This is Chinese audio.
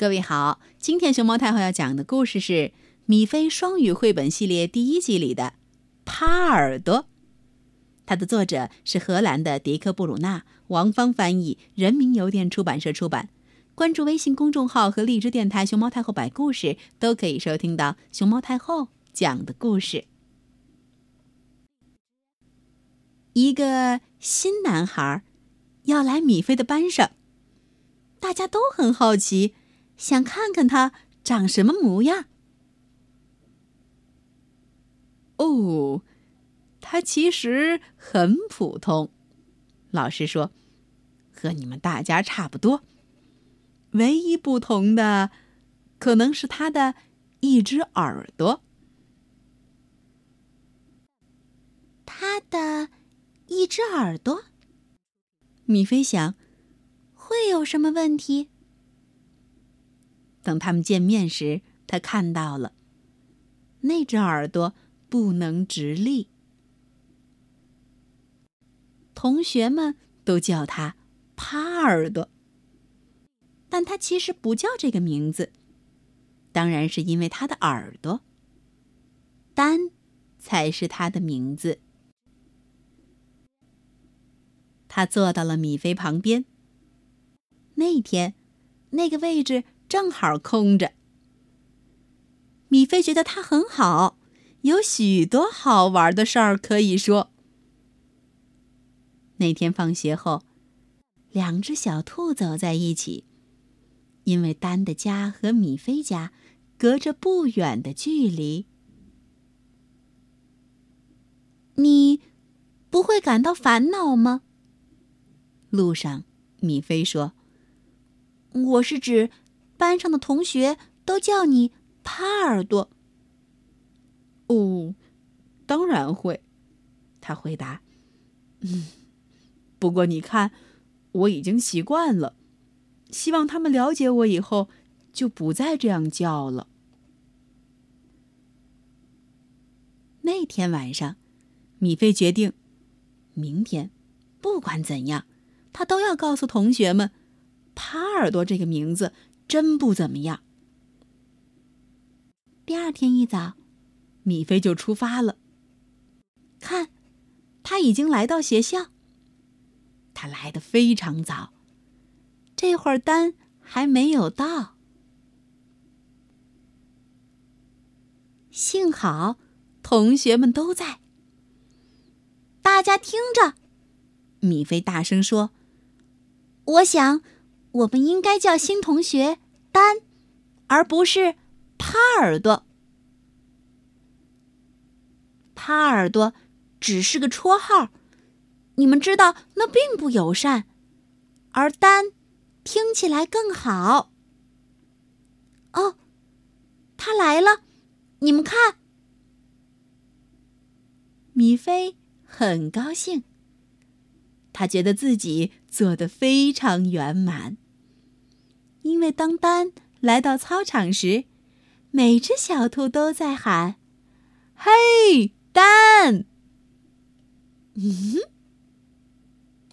各位好，今天熊猫太后要讲的故事是《米菲双语绘本系列》第一集里的《趴耳朵》。它的作者是荷兰的迪克·布鲁纳，王芳翻译，人民邮电出版社出版。关注微信公众号和荔枝电台“熊猫太后摆故事”，都可以收听到熊猫太后讲的故事。一个新男孩要来米菲的班上，大家都很好奇。想看看他长什么模样？哦，他其实很普通。老师说，和你们大家差不多。唯一不同的，可能是他的一只耳朵。他的一只耳朵？米菲想，会有什么问题？等他们见面时，他看到了那只耳朵不能直立。同学们都叫他“趴耳朵”，但他其实不叫这个名字，当然是因为他的耳朵。丹才是他的名字。他坐到了米菲旁边。那天，那个位置。正好空着。米菲觉得他很好，有许多好玩的事儿可以说。那天放学后，两只小兔走在一起，因为丹的家和米菲家隔着不远的距离。你不会感到烦恼吗？路上，米菲说：“我是指。”班上的同学都叫你“趴耳朵”。哦，当然会，他回答。嗯，不过你看，我已经习惯了。希望他们了解我以后，就不再这样叫了。那天晚上，米菲决定，明天不管怎样，他都要告诉同学们，“趴耳朵”这个名字。真不怎么样。第二天一早，米菲就出发了。看，他已经来到学校。他来的非常早，这会儿单还没有到。幸好同学们都在。大家听着，米菲大声说：“我想。”我们应该叫新同学丹，而不是趴耳朵。趴耳朵只是个绰号，你们知道那并不友善，而丹听起来更好。哦，他来了，你们看，米菲很高兴。他觉得自己做得非常圆满，因为当丹来到操场时，每只小兔都在喊：“嘿，丹！” 嗯。